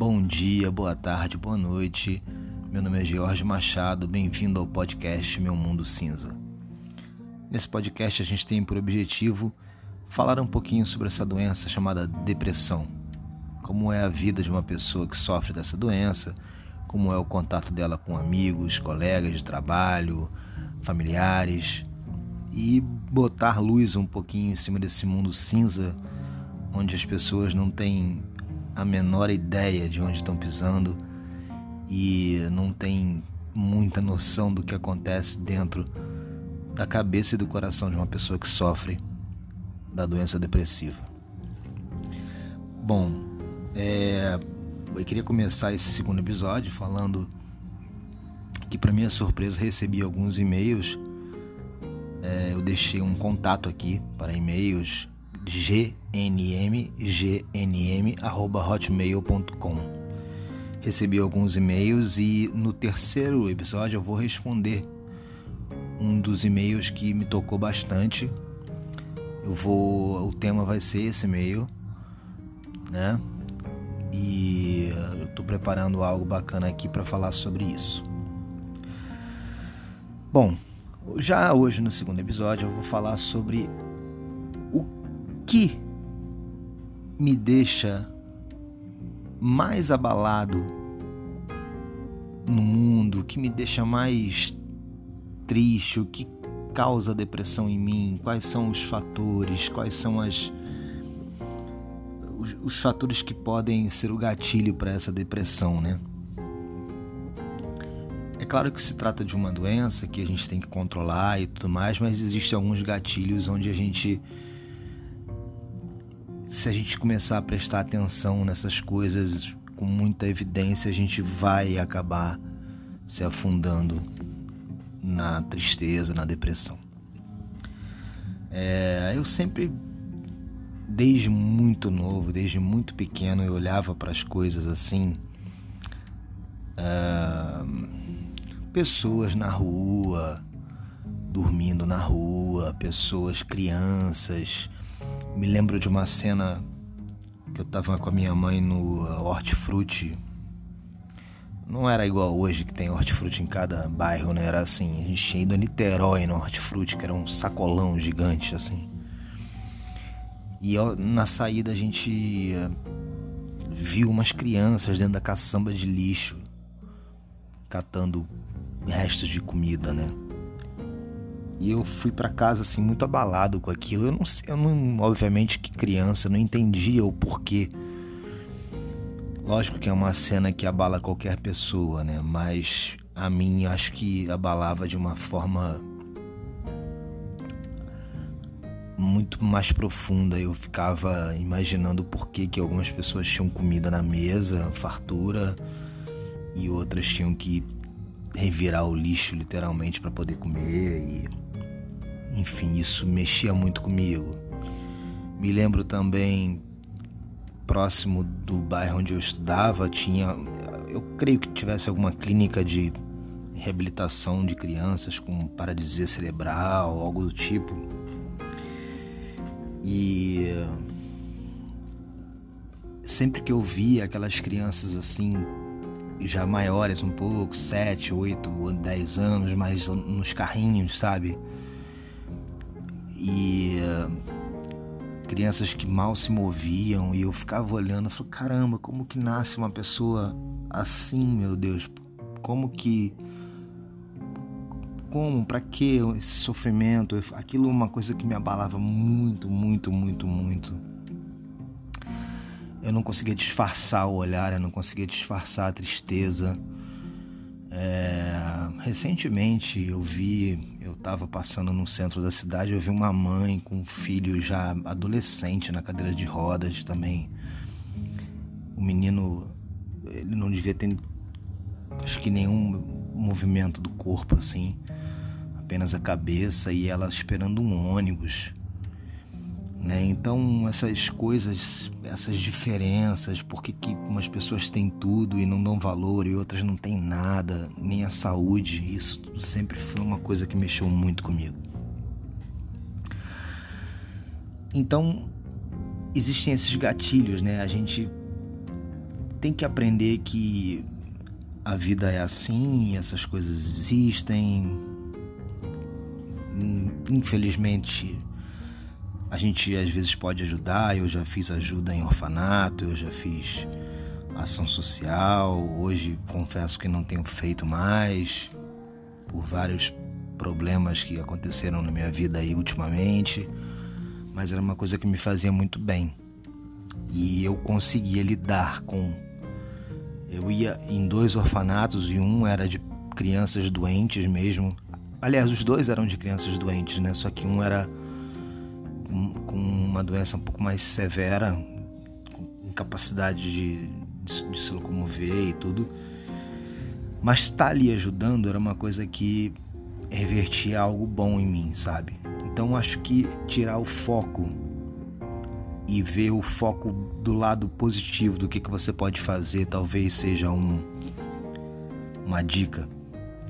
Bom dia, boa tarde, boa noite. Meu nome é George Machado, bem-vindo ao podcast Meu Mundo Cinza. Nesse podcast a gente tem por objetivo falar um pouquinho sobre essa doença chamada depressão. Como é a vida de uma pessoa que sofre dessa doença, como é o contato dela com amigos, colegas de trabalho, familiares e botar luz um pouquinho em cima desse mundo cinza onde as pessoas não têm a menor ideia de onde estão pisando e não têm muita noção do que acontece dentro da cabeça e do coração de uma pessoa que sofre da doença depressiva. Bom, é, eu queria começar esse segundo episódio falando que, para minha surpresa, recebi alguns e-mails. É, eu deixei um contato aqui para e-mails gnmgnm@hotmail.com. Recebi alguns e-mails e no terceiro episódio eu vou responder um dos e-mails que me tocou bastante. Eu vou, o tema vai ser esse e-mail, né? E eu tô preparando algo bacana aqui para falar sobre isso. Bom, já hoje no segundo episódio eu vou falar sobre que me deixa mais abalado no mundo, o que me deixa mais triste, o que causa depressão em mim, quais são os fatores, quais são as os, os fatores que podem ser o gatilho para essa depressão, né? É claro que se trata de uma doença que a gente tem que controlar e tudo mais, mas existem alguns gatilhos onde a gente se a gente começar a prestar atenção nessas coisas com muita evidência, a gente vai acabar se afundando na tristeza, na depressão. É, eu sempre, desde muito novo, desde muito pequeno, eu olhava para as coisas assim. É, pessoas na rua, dormindo na rua, pessoas, crianças, me lembro de uma cena que eu tava com a minha mãe no hortifruti. Não era igual hoje que tem hortifruti em cada bairro, né? Era assim, a gente tinha ido a Niterói no hortifruti, que era um sacolão gigante assim. E na saída a gente eh, viu umas crianças dentro da caçamba de lixo catando restos de comida, né? E eu fui para casa assim muito abalado com aquilo. Eu não, eu não, obviamente que criança, não entendia o porquê. Lógico que é uma cena que abala qualquer pessoa, né? Mas a mim acho que abalava de uma forma muito mais profunda. Eu ficava imaginando por que que algumas pessoas tinham comida na mesa, fartura, e outras tinham que revirar o lixo literalmente para poder comer e enfim, isso mexia muito comigo. Me lembro também, próximo do bairro onde eu estudava, tinha, eu creio que tivesse alguma clínica de reabilitação de crianças com paralisia cerebral, algo do tipo. E sempre que eu via aquelas crianças assim, já maiores um pouco, 7, 8 ou 10 anos, mas nos carrinhos, sabe? E uh, crianças que mal se moviam e eu ficava olhando e falei, caramba, como que nasce uma pessoa assim, meu Deus? Como que como, para que esse sofrimento? Aquilo é uma coisa que me abalava muito, muito, muito, muito. Eu não conseguia disfarçar o olhar, eu não conseguia disfarçar a tristeza. É, recentemente eu vi, eu estava passando no centro da cidade, eu vi uma mãe com um filho já adolescente na cadeira de rodas também. O menino, ele não devia ter, acho que nenhum movimento do corpo assim, apenas a cabeça e ela esperando um ônibus. Né? Então, essas coisas, essas diferenças, por que, umas pessoas têm tudo e não dão valor e outras não têm nada, nem a saúde, isso sempre foi uma coisa que mexeu muito comigo. Então, existem esses gatilhos, né? A gente tem que aprender que a vida é assim, essas coisas existem. Infelizmente, a gente às vezes pode ajudar. Eu já fiz ajuda em orfanato, eu já fiz ação social. Hoje confesso que não tenho feito mais por vários problemas que aconteceram na minha vida aí ultimamente, mas era uma coisa que me fazia muito bem. E eu conseguia lidar com eu ia em dois orfanatos e um era de crianças doentes mesmo. Aliás, os dois eram de crianças doentes, né? Só que um era com uma doença um pouco mais severa, incapacidade de, de, de se locomover e tudo. Mas estar tá ali ajudando era uma coisa que revertia algo bom em mim, sabe? Então acho que tirar o foco e ver o foco do lado positivo do que, que você pode fazer talvez seja um, uma dica,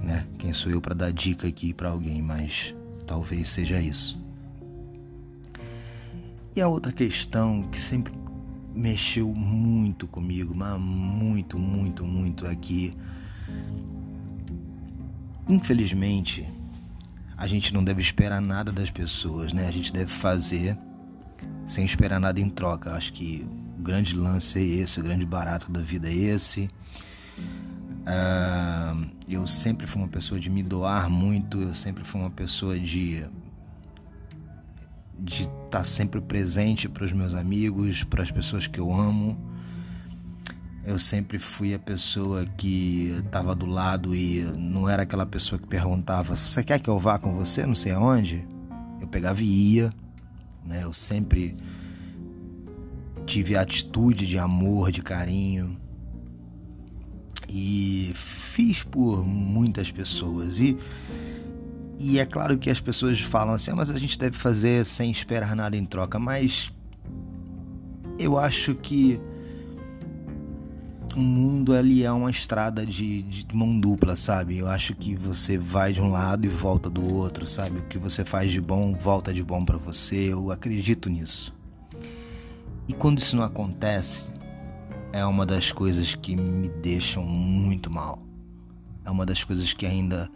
né? Quem sou eu para dar dica aqui para alguém, mas talvez seja isso. E a outra questão que sempre mexeu muito comigo, mas muito, muito, muito aqui. Infelizmente, a gente não deve esperar nada das pessoas, né? A gente deve fazer sem esperar nada em troca. Acho que o grande lance é esse, o grande barato da vida é esse. Uh, eu sempre fui uma pessoa de me doar muito, eu sempre fui uma pessoa de de estar tá sempre presente para os meus amigos, para as pessoas que eu amo. Eu sempre fui a pessoa que estava do lado e não era aquela pessoa que perguntava: Você quer que eu vá com você? Não sei aonde. Eu pegava e ia. Né? Eu sempre tive atitude de amor, de carinho e fiz por muitas pessoas e e é claro que as pessoas falam assim, ah, mas a gente deve fazer sem esperar nada em troca, mas eu acho que o mundo ali é uma estrada de, de, mão dupla, sabe? Eu acho que você vai de um lado e volta do outro, sabe? O que você faz de bom volta de bom para você. Eu acredito nisso. E quando isso não acontece, é uma das coisas que me deixam muito mal. É uma das coisas que ainda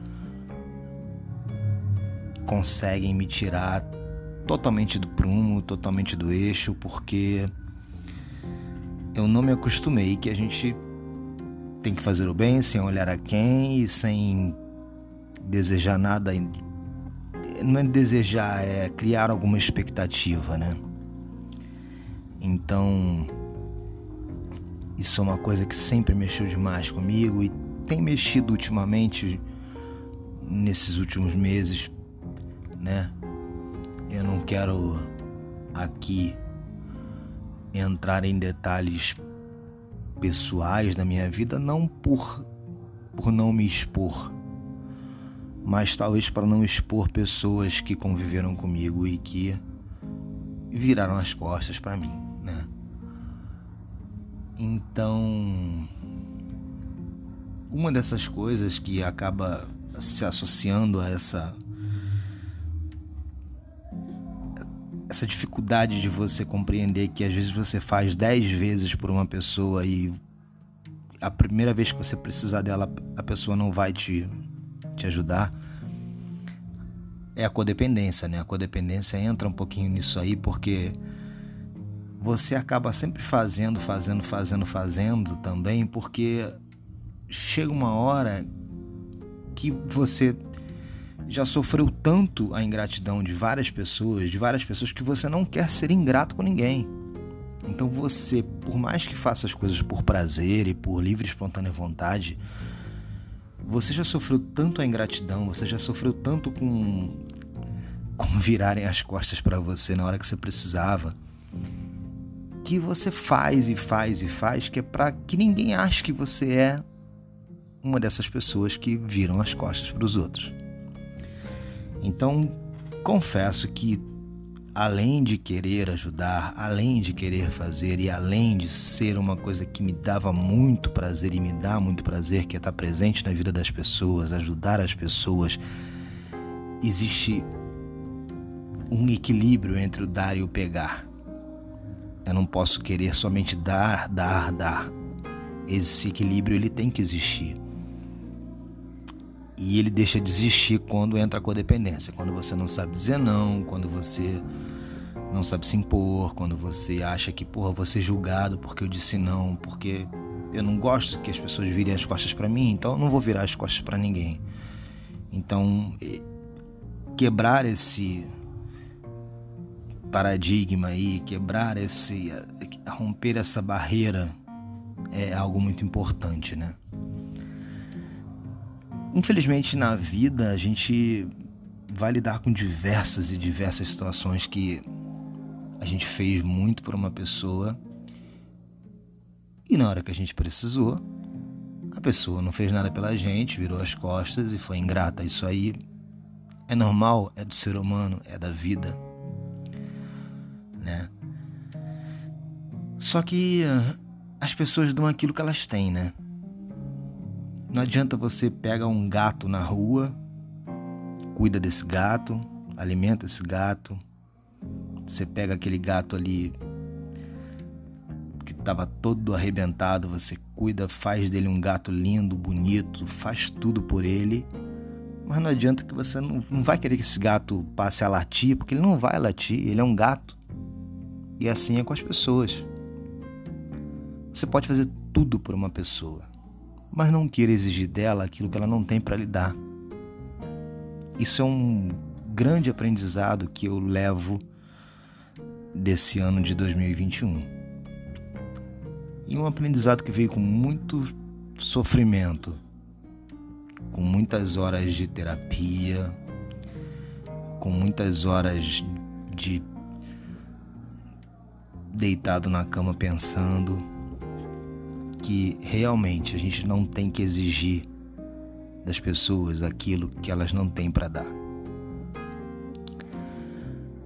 conseguem me tirar totalmente do prumo, totalmente do eixo, porque eu não me acostumei que a gente tem que fazer o bem sem olhar a quem e sem desejar nada. Não é desejar, é criar alguma expectativa, né? Então, isso é uma coisa que sempre mexeu demais comigo e tem mexido ultimamente, nesses últimos meses, né? Eu não quero aqui entrar em detalhes pessoais da minha vida, não por, por não me expor, mas talvez para não expor pessoas que conviveram comigo e que viraram as costas para mim, né? Então, uma dessas coisas que acaba se associando a essa essa dificuldade de você compreender que às vezes você faz dez vezes por uma pessoa e a primeira vez que você precisar dela a pessoa não vai te, te ajudar é a codependência, né? A codependência entra um pouquinho nisso aí porque você acaba sempre fazendo, fazendo, fazendo, fazendo também, porque chega uma hora que você já sofreu tanto a ingratidão de várias pessoas, de várias pessoas que você não quer ser ingrato com ninguém. Então você, por mais que faça as coisas por prazer e por livre e espontânea vontade, você já sofreu tanto a ingratidão, você já sofreu tanto com com virarem as costas para você na hora que você precisava, que você faz e faz e faz, que é para que ninguém ache que você é uma dessas pessoas que viram as costas para os outros. Então, confesso que além de querer ajudar, além de querer fazer e além de ser uma coisa que me dava muito prazer e me dá muito prazer, que é estar presente na vida das pessoas, ajudar as pessoas, existe um equilíbrio entre o dar e o pegar. Eu não posso querer somente dar, dar, dar. esse equilíbrio ele tem que existir. E ele deixa de existir quando entra a codependência, quando você não sabe dizer não, quando você não sabe se impor, quando você acha que, porra, ser julgado porque eu disse não, porque eu não gosto que as pessoas virem as costas para mim, então eu não vou virar as costas para ninguém. Então, quebrar esse paradigma aí, quebrar esse romper essa barreira é algo muito importante, né? Infelizmente na vida a gente vai lidar com diversas e diversas situações que a gente fez muito por uma pessoa e na hora que a gente precisou, a pessoa não fez nada pela gente, virou as costas e foi ingrata. Isso aí é normal, é do ser humano, é da vida, né? Só que ah, as pessoas dão aquilo que elas têm, né? Não adianta você pegar um gato na rua, cuida desse gato, alimenta esse gato. Você pega aquele gato ali que estava todo arrebentado, você cuida, faz dele um gato lindo, bonito, faz tudo por ele. Mas não adianta que você não, não vai querer que esse gato passe a latir, porque ele não vai latir, ele é um gato. E assim é com as pessoas. Você pode fazer tudo por uma pessoa mas não queira exigir dela aquilo que ela não tem para lhe dar. Isso é um grande aprendizado que eu levo desse ano de 2021. E um aprendizado que veio com muito sofrimento, com muitas horas de terapia, com muitas horas de deitado na cama pensando que realmente a gente não tem que exigir das pessoas aquilo que elas não têm para dar.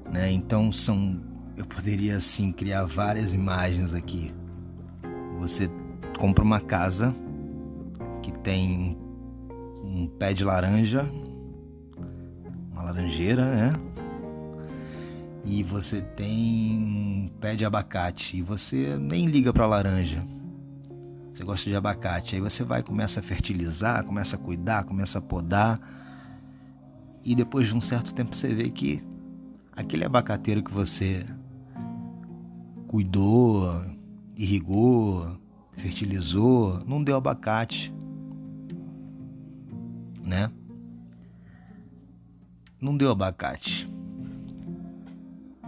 Né? Então são, eu poderia assim criar várias imagens aqui. Você compra uma casa que tem um pé de laranja, uma laranjeira, né? E você tem um pé de abacate e você nem liga para laranja você gosta de abacate. Aí você vai, começa a fertilizar, começa a cuidar, começa a podar. E depois de um certo tempo você vê que aquele abacateiro que você cuidou, irrigou, fertilizou, não deu abacate. Né? Não deu abacate.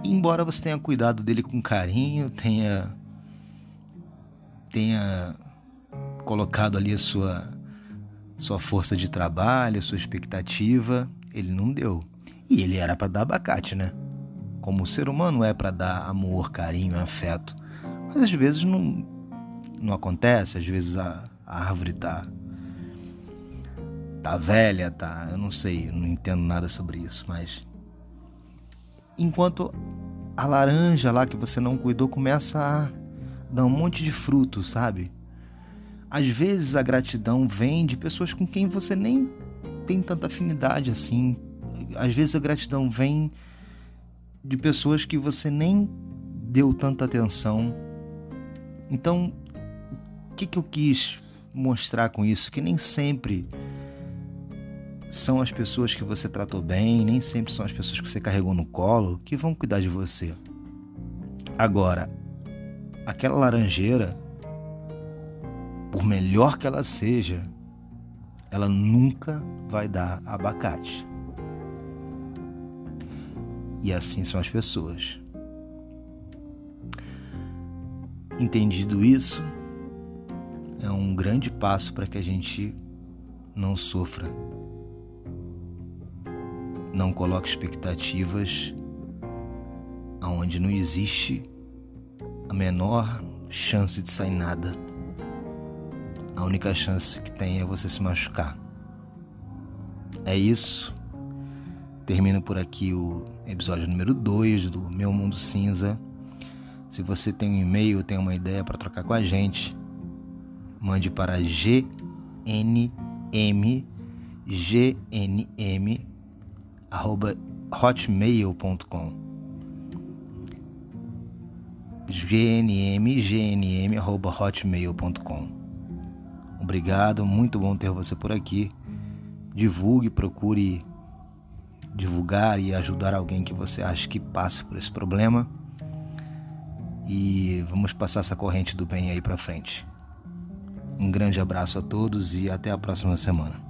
embora você tenha cuidado dele com carinho, tenha tenha colocado ali a sua, sua força de trabalho, sua expectativa, ele não deu. E ele era para dar abacate, né? Como o ser humano é para dar amor, carinho, afeto. Mas às vezes não, não acontece, às vezes a, a árvore tá tá velha, tá, eu não sei, eu não entendo nada sobre isso, mas enquanto a laranja lá que você não cuidou começa a dar um monte de fruto, sabe? Às vezes a gratidão vem de pessoas com quem você nem tem tanta afinidade assim. Às vezes a gratidão vem de pessoas que você nem deu tanta atenção. Então, o que, que eu quis mostrar com isso? Que nem sempre são as pessoas que você tratou bem, nem sempre são as pessoas que você carregou no colo que vão cuidar de você. Agora, aquela laranjeira por melhor que ela seja, ela nunca vai dar abacate. E assim são as pessoas. Entendido isso, é um grande passo para que a gente não sofra. Não coloque expectativas aonde não existe a menor chance de sair nada a única chance que tem é você se machucar. É isso. Termino por aqui o episódio número 2 do Meu Mundo Cinza. Se você tem um e-mail, tem uma ideia para trocar com a gente, mande para gnm gnm arroba hotmail.com gnm gnm arroba hotmail.com Obrigado, muito bom ter você por aqui. Divulgue, procure divulgar e ajudar alguém que você acha que passe por esse problema. E vamos passar essa corrente do bem aí para frente. Um grande abraço a todos e até a próxima semana.